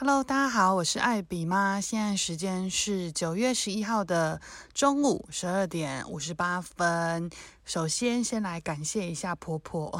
Hello，大家好，我是艾比妈。现在时间是九月十一号的中午十二点五十八分。首先，先来感谢一下婆婆。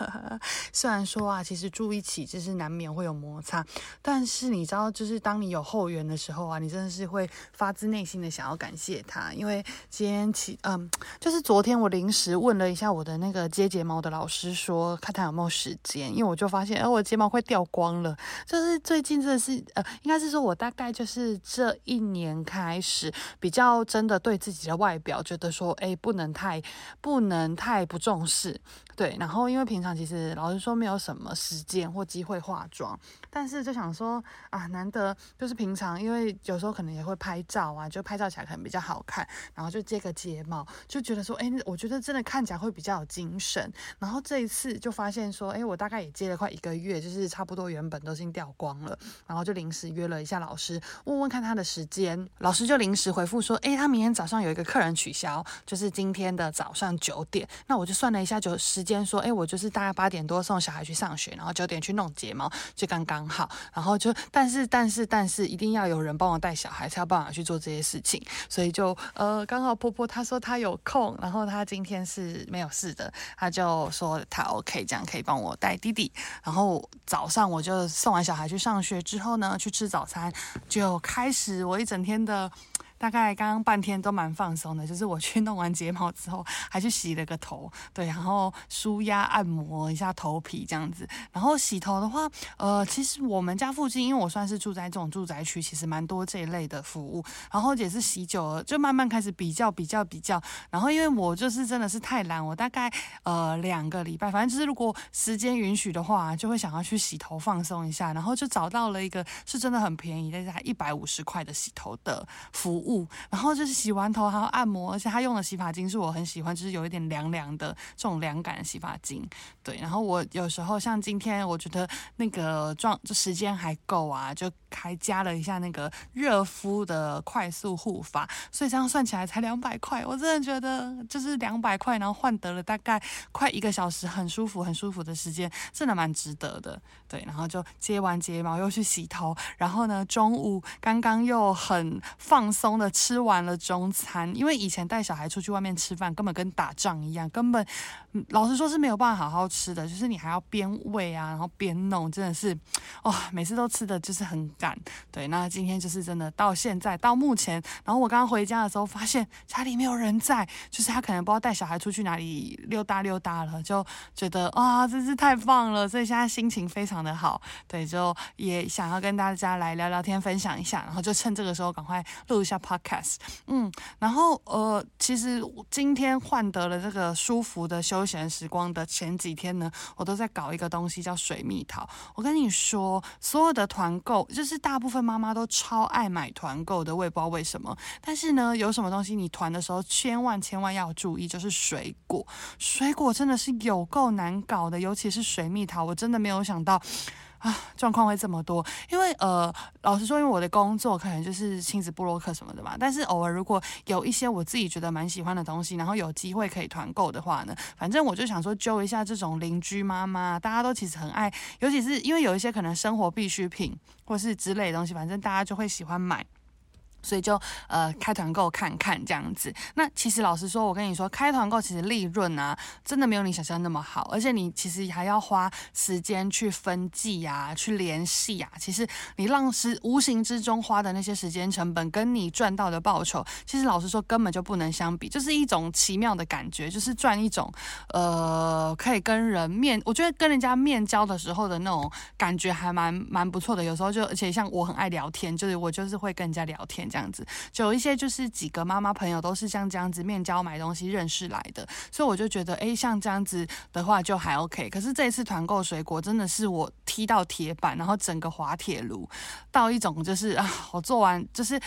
虽然说啊，其实住一起就是难免会有摩擦，但是你知道，就是当你有后援的时候啊，你真的是会发自内心的想要感谢她。因为今天起，嗯，就是昨天我临时问了一下我的那个接睫毛的老师说，说看他有没有时间，因为我就发现，哎，我的睫毛快掉光了。就是最近真的是，呃，应该是说我大概就是这一年开始比较真的对自己的外表觉得说，哎，不能太。不能太不重视，对。然后因为平常其实老实说没有什么时间或机会化妆，但是就想说啊，难得就是平常，因为有时候可能也会拍照啊，就拍照起来可能比较好看，然后就接个睫毛，就觉得说，哎，我觉得真的看起来会比较有精神。然后这一次就发现说，哎，我大概也接了快一个月，就是差不多原本都已经掉光了，然后就临时约了一下老师，问问看他的时间，老师就临时回复说，哎，他明天早上有一个客人取消，就是今天的早上。上九点，那我就算了一下，就时间说，哎，我就是大概八点多送小孩去上学，然后九点去弄睫毛，就刚刚好。然后就，但是，但是，但是，一定要有人帮我带小孩，才有办法去做这些事情。所以就，呃，刚好婆婆她说她有空，然后她今天是没有事的，她就说她 OK，这样可以帮我带弟弟。然后早上我就送完小孩去上学之后呢，去吃早餐，就开始我一整天的。大概刚刚半天都蛮放松的，就是我去弄完睫毛之后，还去洗了个头，对，然后舒压按摩一下头皮这样子。然后洗头的话，呃，其实我们家附近，因为我算是住在这种住宅区，其实蛮多这一类的服务。然后也是洗久了，就慢慢开始比较比较比较。然后因为我就是真的是太懒，我大概呃两个礼拜，反正就是如果时间允许的话，就会想要去洗头放松一下。然后就找到了一个是真的很便宜，但是才一百五十块的洗头的服务。然后就是洗完头还要按摩，而且他用的洗发精是我很喜欢，就是有一点凉凉的这种凉感的洗发精。对，然后我有时候像今天，我觉得那个状就时间还够啊，就还加了一下那个热敷的快速护发，所以这样算起来才两百块。我真的觉得就是两百块，然后换得了大概快一个小时很舒服、很舒服的时间，真的蛮值得的。对，然后就接完睫毛又去洗头，然后呢，中午刚刚又很放松。的吃完了中餐，因为以前带小孩出去外面吃饭，根本跟打仗一样，根本老实说是没有办法好好吃的，就是你还要边喂啊，然后边弄，真的是哇、每次都吃的就是很对，那今天就是真的到现在到目前，然后我刚刚回家的时候发现家里没有人在，就是他可能不知道带小孩出去哪里溜达溜达了，就觉得啊、真是太棒了，所以现在心情非常的好。对，就也想要跟大家来聊聊天，分享一下，然后就趁这个时候赶快录一下。Podcast，嗯，然后呃，其实今天换得了这个舒服的休闲时光的前几天呢，我都在搞一个东西叫水蜜桃。我跟你说，所有的团购，就是是大部分妈妈都超爱买团购的，我也不知道为什么。但是呢，有什么东西你团的时候，千万千万要注意，就是水果，水果真的是有够难搞的，尤其是水蜜桃，我真的没有想到。啊，状况会这么多，因为呃，老实说，因为我的工作可能就是亲子布洛克什么的嘛，但是偶尔如果有一些我自己觉得蛮喜欢的东西，然后有机会可以团购的话呢，反正我就想说揪一下这种邻居妈妈，大家都其实很爱，尤其是因为有一些可能生活必需品或是之类的东西，反正大家就会喜欢买。所以就呃开团购看看这样子。那其实老实说，我跟你说，开团购其实利润啊，真的没有你想象那么好。而且你其实还要花时间去分寄呀，去联系呀。其实你让是无形之中花的那些时间成本，跟你赚到的报酬，其实老实说根本就不能相比。就是一种奇妙的感觉，就是赚一种呃可以跟人面，我觉得跟人家面交的时候的那种感觉还蛮蛮不错的。有时候就而且像我很爱聊天，就是我就是会跟人家聊天。这样子，就有一些就是几个妈妈朋友都是像这样子面交买东西认识来的，所以我就觉得，哎，像这样子的话就还 OK。可是这一次团购水果真的是我踢到铁板，然后整个滑铁卢，到一种就是啊，我做完就是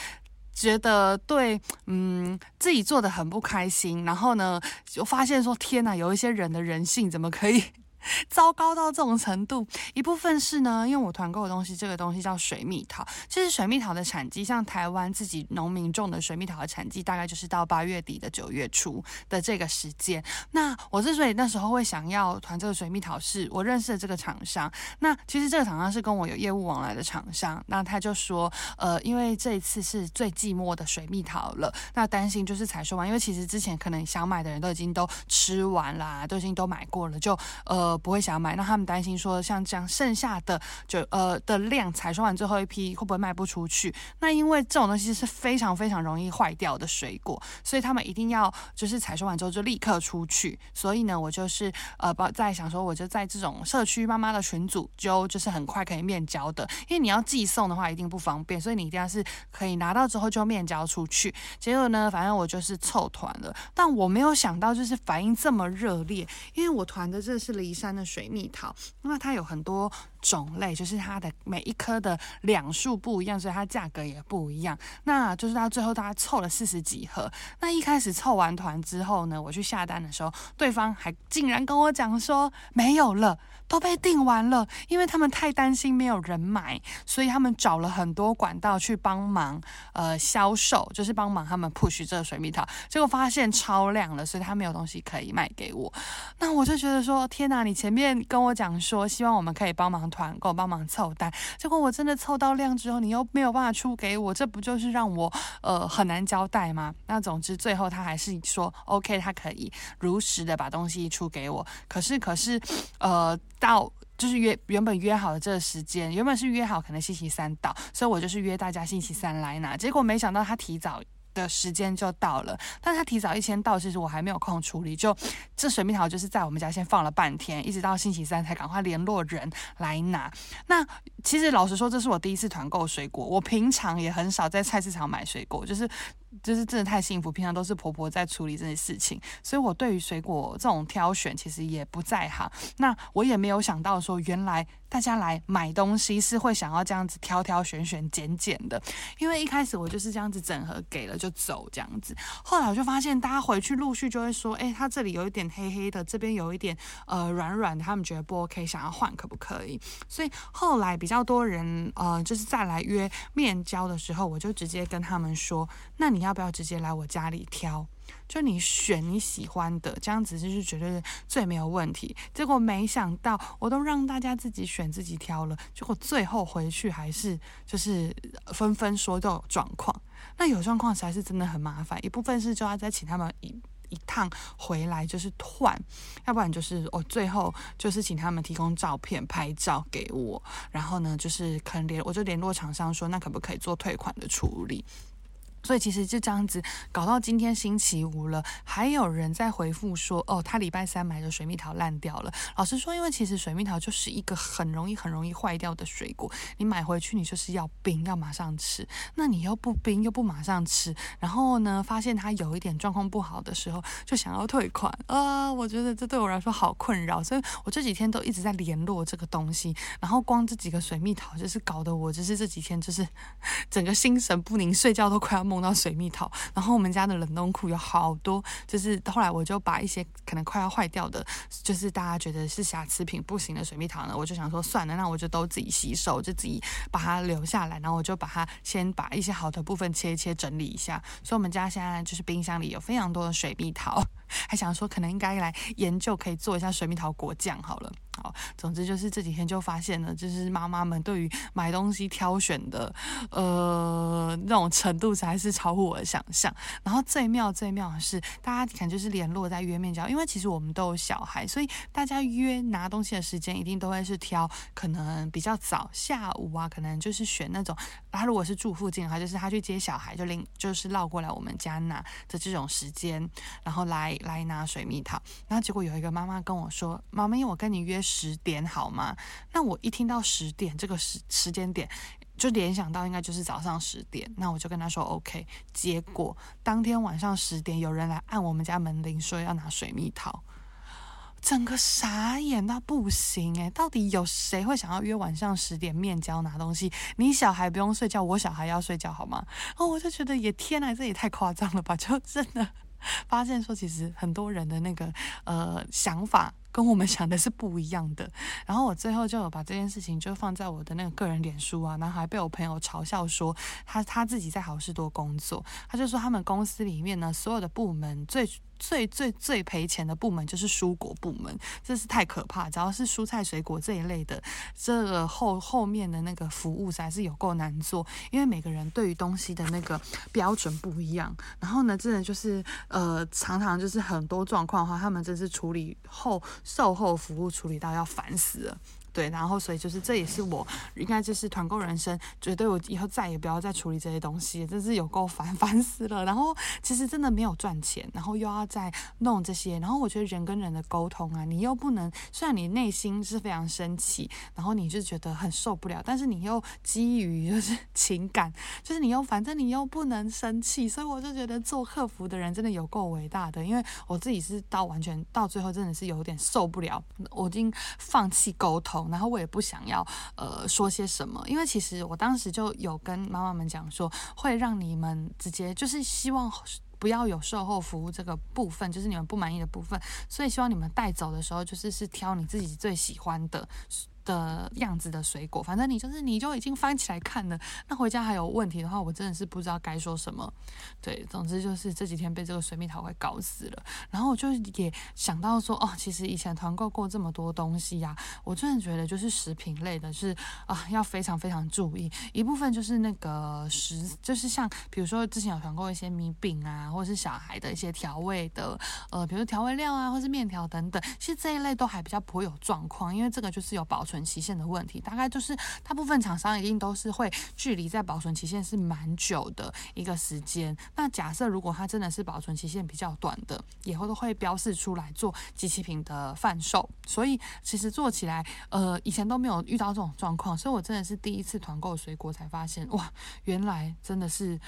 觉得对，嗯，自己做的很不开心。然后呢，就发现说，天哪，有一些人的人性怎么可以？糟糕到这种程度，一部分是呢，因为我团购的东西，这个东西叫水蜜桃。其实水蜜桃的产季，像台湾自己农民种的水蜜桃的产季，大概就是到八月底的九月初的这个时间。那我之所以那时候会想要团这个水蜜桃，是我认识的这个厂商。那其实这个厂商是跟我有业务往来的厂商。那他就说，呃，因为这一次是最寂寞的水蜜桃了，那担心就是采收完，因为其实之前可能想买的人都已经都吃完啦，都已经都买过了，就呃。呃不会想要买，那他们担心说，像这样剩下的就呃的量采收完最后一批会不会卖不出去？那因为这种东西是非常非常容易坏掉的水果，所以他们一定要就是采收完之后就立刻出去。所以呢，我就是呃在想说，我就在这种社区妈妈的群组就就是很快可以面交的，因为你要寄送的话一定不方便，所以你一定要是可以拿到之后就面交出去。结果呢，反正我就是凑团了，但我没有想到就是反应这么热烈，因为我团的这是离山。的水蜜桃，那它有很多种类，就是它的每一颗的两数不一样，所以它价格也不一样。那就是到最后大家凑了四十几盒。那一开始凑完团之后呢，我去下单的时候，对方还竟然跟我讲说没有了，都被订完了，因为他们太担心没有人买，所以他们找了很多管道去帮忙呃销售，就是帮忙他们 push 这个水蜜桃。结果发现超量了，所以他没有东西可以卖给我。那我就觉得说，天哪，你前面跟我讲说希望我们可以帮忙。团购帮忙凑单，结果我真的凑到量之后，你又没有办法出给我，这不就是让我呃很难交代吗？那总之最后他还是说 OK，他可以如实的把东西出给我。可是可是呃到就是约原本约好的这个时间，原本是约好可能星期三到，所以我就是约大家星期三来拿。结果没想到他提早。的时间就到了，但他提早一天到，其实我还没有空处理。就这水蜜桃就是在我们家先放了半天，一直到星期三才赶快联络人来拿。那其实老实说，这是我第一次团购水果，我平常也很少在菜市场买水果，就是。就是真的太幸福，平常都是婆婆在处理这些事情，所以我对于水果这种挑选其实也不在行。那我也没有想到说，原来大家来买东西是会想要这样子挑挑选选拣拣的，因为一开始我就是这样子整合给了就走这样子，后来我就发现大家回去陆续就会说，哎，他这里有一点黑黑的，这边有一点呃软软的，他们觉得不 OK，想要换可不可以？所以后来比较多人呃就是再来约面交的时候，我就直接跟他们说，那你要。要不要直接来我家里挑？就你选你喜欢的，这样子就是绝对是最没有问题。结果没想到，我都让大家自己选自己挑了，结果最后回去还是就是纷纷说都有状况。那有状况才是真的很麻烦。一部分是就要再请他们一一趟回来就是换，要不然就是我最后就是请他们提供照片拍照给我，然后呢就是可能联我就联络厂商说，那可不可以做退款的处理？所以其实就这样子搞到今天星期五了，还有人在回复说，哦，他礼拜三买的水蜜桃烂掉了。老实说，因为其实水蜜桃就是一个很容易、很容易坏掉的水果，你买回去你就是要冰，要马上吃。那你又不冰，又不马上吃，然后呢，发现它有一点状况不好的时候，就想要退款啊、呃！我觉得这对我来说好困扰，所以我这几天都一直在联络这个东西。然后光这几个水蜜桃，就是搞得我就是这几天就是 整个心神不宁，睡觉都快要梦。碰到水蜜桃，然后我们家的冷冻库有好多，就是后来我就把一些可能快要坏掉的，就是大家觉得是瑕疵品不行的水蜜桃呢，我就想说算了，那我就都自己洗手，就自己把它留下来，然后我就把它先把一些好的部分切一切整理一下，所以我们家现在就是冰箱里有非常多的水蜜桃，还想说可能应该来研究可以做一下水蜜桃果酱好了。好，总之就是这几天就发现了，就是妈妈们对于买东西挑选的，呃，那种程度才是超乎我的想象。然后最妙最妙的是，大家可能就是联络在约面交，因为其实我们都有小孩，所以大家约拿东西的时间一定都会是挑可能比较早下午啊，可能就是选那种他如果是住附近的话，就是他去接小孩就领就是绕过来我们家拿的这种时间，然后来来拿水蜜桃。然后结果有一个妈妈跟我说：“妈妈，我跟你约。”十点好吗？那我一听到十点这个时时间点，就联想到应该就是早上十点。那我就跟他说 OK。结果当天晚上十点，有人来按我们家门铃，说要拿水蜜桃，整个傻眼到不行诶，到底有谁会想要约晚上十点面交拿东西？你小孩不用睡觉，我小孩要睡觉好吗？哦，我就觉得也天呐，这也太夸张了吧！就真的发现说，其实很多人的那个呃想法。跟我们想的是不一样的。然后我最后就有把这件事情就放在我的那个个人脸书啊，然后还被我朋友嘲笑说他他自己在好事多工作，他就说他们公司里面呢，所有的部门最。最最最赔钱的部门就是蔬果部门，这是太可怕。只要是蔬菜水果这一类的，这个后后面的那个服务才是有够难做，因为每个人对于东西的那个标准不一样。然后呢，真的就是呃，常常就是很多状况的话，他们真是处理后售后服务处理到要烦死了。对，然后所以就是这也是我应该就是团购人生，绝对我以后再也不要再处理这些东西，真是有够烦，烦死了。然后其实真的没有赚钱，然后又要再弄这些，然后我觉得人跟人的沟通啊，你又不能，虽然你内心是非常生气，然后你就觉得很受不了，但是你又基于就是 情感，就是你又反正你又不能生气，所以我就觉得做客服的人真的有够伟大的，因为我自己是到完全到最后真的是有点受不了，我已经放弃沟通。然后我也不想要呃说些什么，因为其实我当时就有跟妈妈们讲说，会让你们直接就是希望不要有售后服务这个部分，就是你们不满意的部分，所以希望你们带走的时候就是是挑你自己最喜欢的。的样子的水果，反正你就是你就已经翻起来看了。那回家还有问题的话，我真的是不知道该说什么。对，总之就是这几天被这个水蜜桃给搞死了。然后我就也想到说，哦，其实以前团购过这么多东西呀，我真的觉得就是食品类的是啊，要非常非常注意。一部分就是那个食，就是像比如说之前有团购一些米饼啊，或者是小孩的一些调味的，呃，比如调味料啊，或是面条等等，其实这一类都还比较不会有状况，因为这个就是有保存。期限的问题，大概就是大部分厂商一定都是会距离在保存期限是蛮久的一个时间。那假设如果它真的是保存期限比较短的，以后都会标示出来做机器品的贩售。所以其实做起来，呃，以前都没有遇到这种状况，所以我真的是第一次团购水果才发现，哇，原来真的是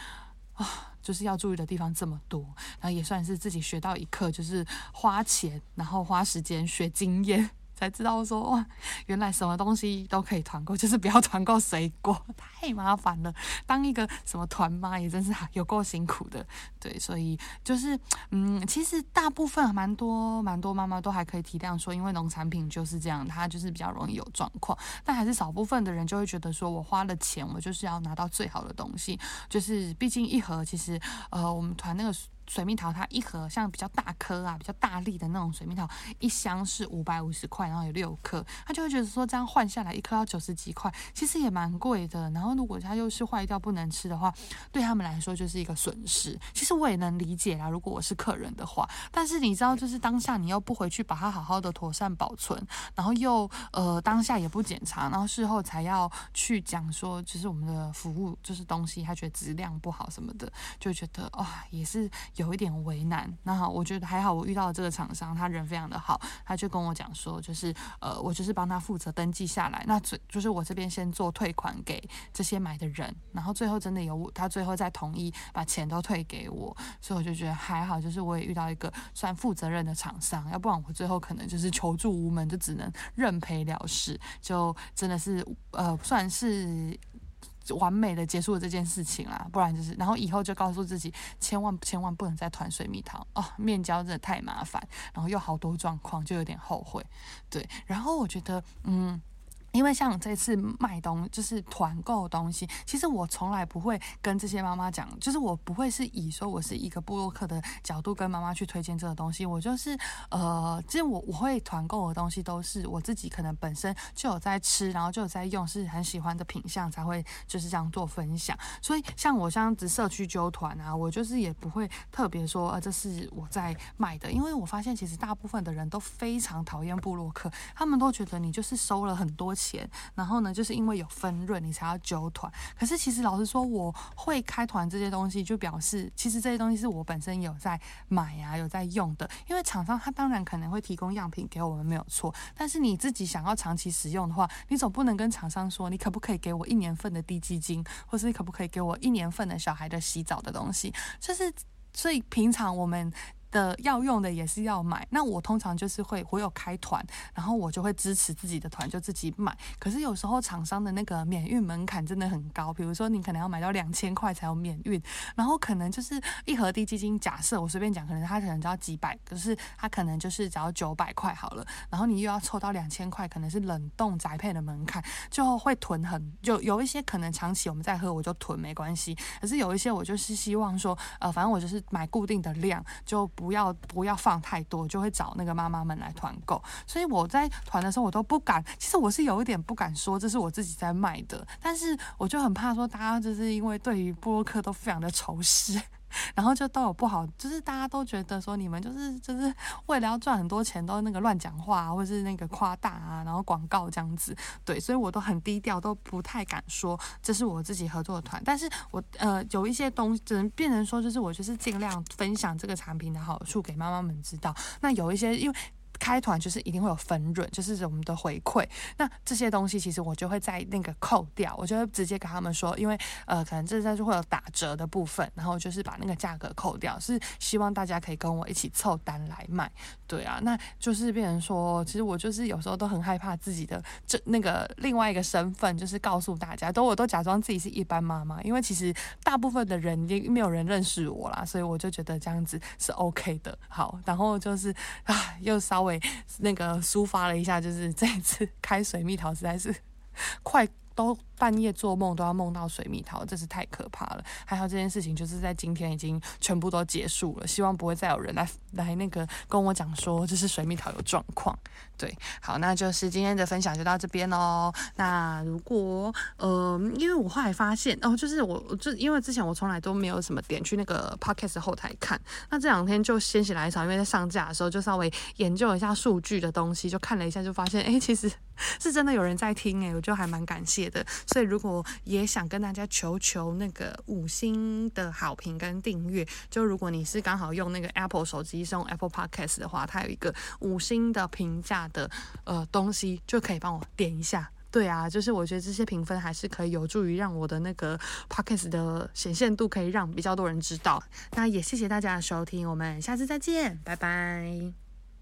啊，就是要注意的地方这么多。然后也算是自己学到一课，就是花钱，然后花时间学经验。才知道说哇，原来什么东西都可以团购，就是不要团购水果，太麻烦了。当一个什么团妈也真是有够辛苦的，对，所以就是嗯，其实大部分蛮多蛮多妈妈都还可以体谅说，因为农产品就是这样，它就是比较容易有状况。但还是少部分的人就会觉得说，我花了钱，我就是要拿到最好的东西，就是毕竟一盒其实呃，我们团那个。水蜜桃它一盒像比较大颗啊、比较大粒的那种水蜜桃，一箱是五百五十块，然后有六颗，他就会觉得说这样换下来一颗要九十几块，其实也蛮贵的。然后如果它又是坏掉不能吃的话，对他们来说就是一个损失。其实我也能理解啦，如果我是客人的话，但是你知道，就是当下你又不回去把它好好的妥善保存，然后又呃当下也不检查，然后事后才要去讲说，就是我们的服务就是东西他觉得质量不好什么的，就觉得哇、也是。有一点为难，那好，我觉得还好，我遇到的这个厂商，他人非常的好，他就跟我讲说，就是呃，我就是帮他负责登记下来，那最就是我这边先做退款给这些买的人，然后最后真的有他最后再同意把钱都退给我，所以我就觉得还好，就是我也遇到一个算负责任的厂商，要不然我最后可能就是求助无门，就只能认赔了事，就真的是呃算是。完美的结束了这件事情啦，不然就是，然后以后就告诉自己，千万千万不能再团水蜜桃哦，面交真的太麻烦，然后又好多状况，就有点后悔，对，然后我觉得，嗯。因为像这次卖东就是团购东西，其实我从来不会跟这些妈妈讲，就是我不会是以说我是一个部落客的角度跟妈妈去推荐这个东西，我就是呃，其实我我会团购的东西都是我自己可能本身就有在吃，然后就有在用，是很喜欢的品相才会就是这样做分享。所以像我这样子社区揪团啊，我就是也不会特别说呃，这是我在卖的，因为我发现其实大部分的人都非常讨厌部落客，他们都觉得你就是收了很多钱，然后呢，就是因为有分润，你才要揪团。可是其实老实说，我会开团这些东西，就表示其实这些东西是我本身有在买啊，有在用的。因为厂商他当然可能会提供样品给我们，没有错。但是你自己想要长期使用的话，你总不能跟厂商说，你可不可以给我一年份的低基金，或是你可不可以给我一年份的小孩的洗澡的东西？就是所以平常我们。的要用的也是要买。那我通常就是会，我有开团，然后我就会支持自己的团，就自己买。可是有时候厂商的那个免运门槛真的很高，比如说你可能要买到两千块才有免运，然后可能就是一盒低基金，假设我随便讲，可能它可能只要几百，可是它可能就是只要九百块好了，然后你又要凑到两千块，可能是冷冻宅配的门槛，就会囤很，就有一些可能长期我们在喝，我就囤没关系。可是有一些我就是希望说，呃，反正我就是买固定的量，就不要不要放太多，就会找那个妈妈们来团购。所以我在团的时候，我都不敢，其实我是有一点不敢说这是我自己在卖的，但是我就很怕说大家就是因为对于布洛克都非常的仇视。然后就都有不好，就是大家都觉得说你们就是就是为了要赚很多钱，都那个乱讲话，或者是那个夸大啊，然后广告这样子，对，所以我都很低调，都不太敢说这是我自己合作的团。但是我呃有一些东西只能变成说，就是我就是尽量分享这个产品的好处给妈妈们知道。那有一些因为。开团就是一定会有分润，就是我们的回馈。那这些东西其实我就会在那个扣掉，我就会直接跟他们说，因为呃可能这在就会有打折的部分，然后就是把那个价格扣掉，是希望大家可以跟我一起凑单来卖。对啊，那就是变成说，其实我就是有时候都很害怕自己的这那个另外一个身份，就是告诉大家，都我都假装自己是一般妈妈，因为其实大部分的人也没有人认识我啦，所以我就觉得这样子是 OK 的。好，然后就是啊，又稍微。那个抒发了一下，就是这一次开水蜜桃实在是快都。半夜做梦都要梦到水蜜桃，真是太可怕了。还好这件事情就是在今天已经全部都结束了，希望不会再有人来来那个跟我讲说这是水蜜桃有状况。对，好，那就是今天的分享就到这边喽。那如果呃，因为我后来发现哦，就是我就因为之前我从来都没有什么点去那个 podcast 后台看，那这两天就心血来潮，因为在上架的时候就稍微研究一下数据的东西，就看了一下，就发现哎，其实 是真的有人在听哎，我就还蛮感谢的。所以，如果也想跟大家求求那个五星的好评跟订阅，就如果你是刚好用那个 Apple 手机，是用 Apple Podcast 的话，它有一个五星的评价的呃东西，就可以帮我点一下。对啊，就是我觉得这些评分还是可以有助于让我的那个 Podcast 的显现度可以让比较多人知道。那也谢谢大家的收听，我们下次再见，拜拜。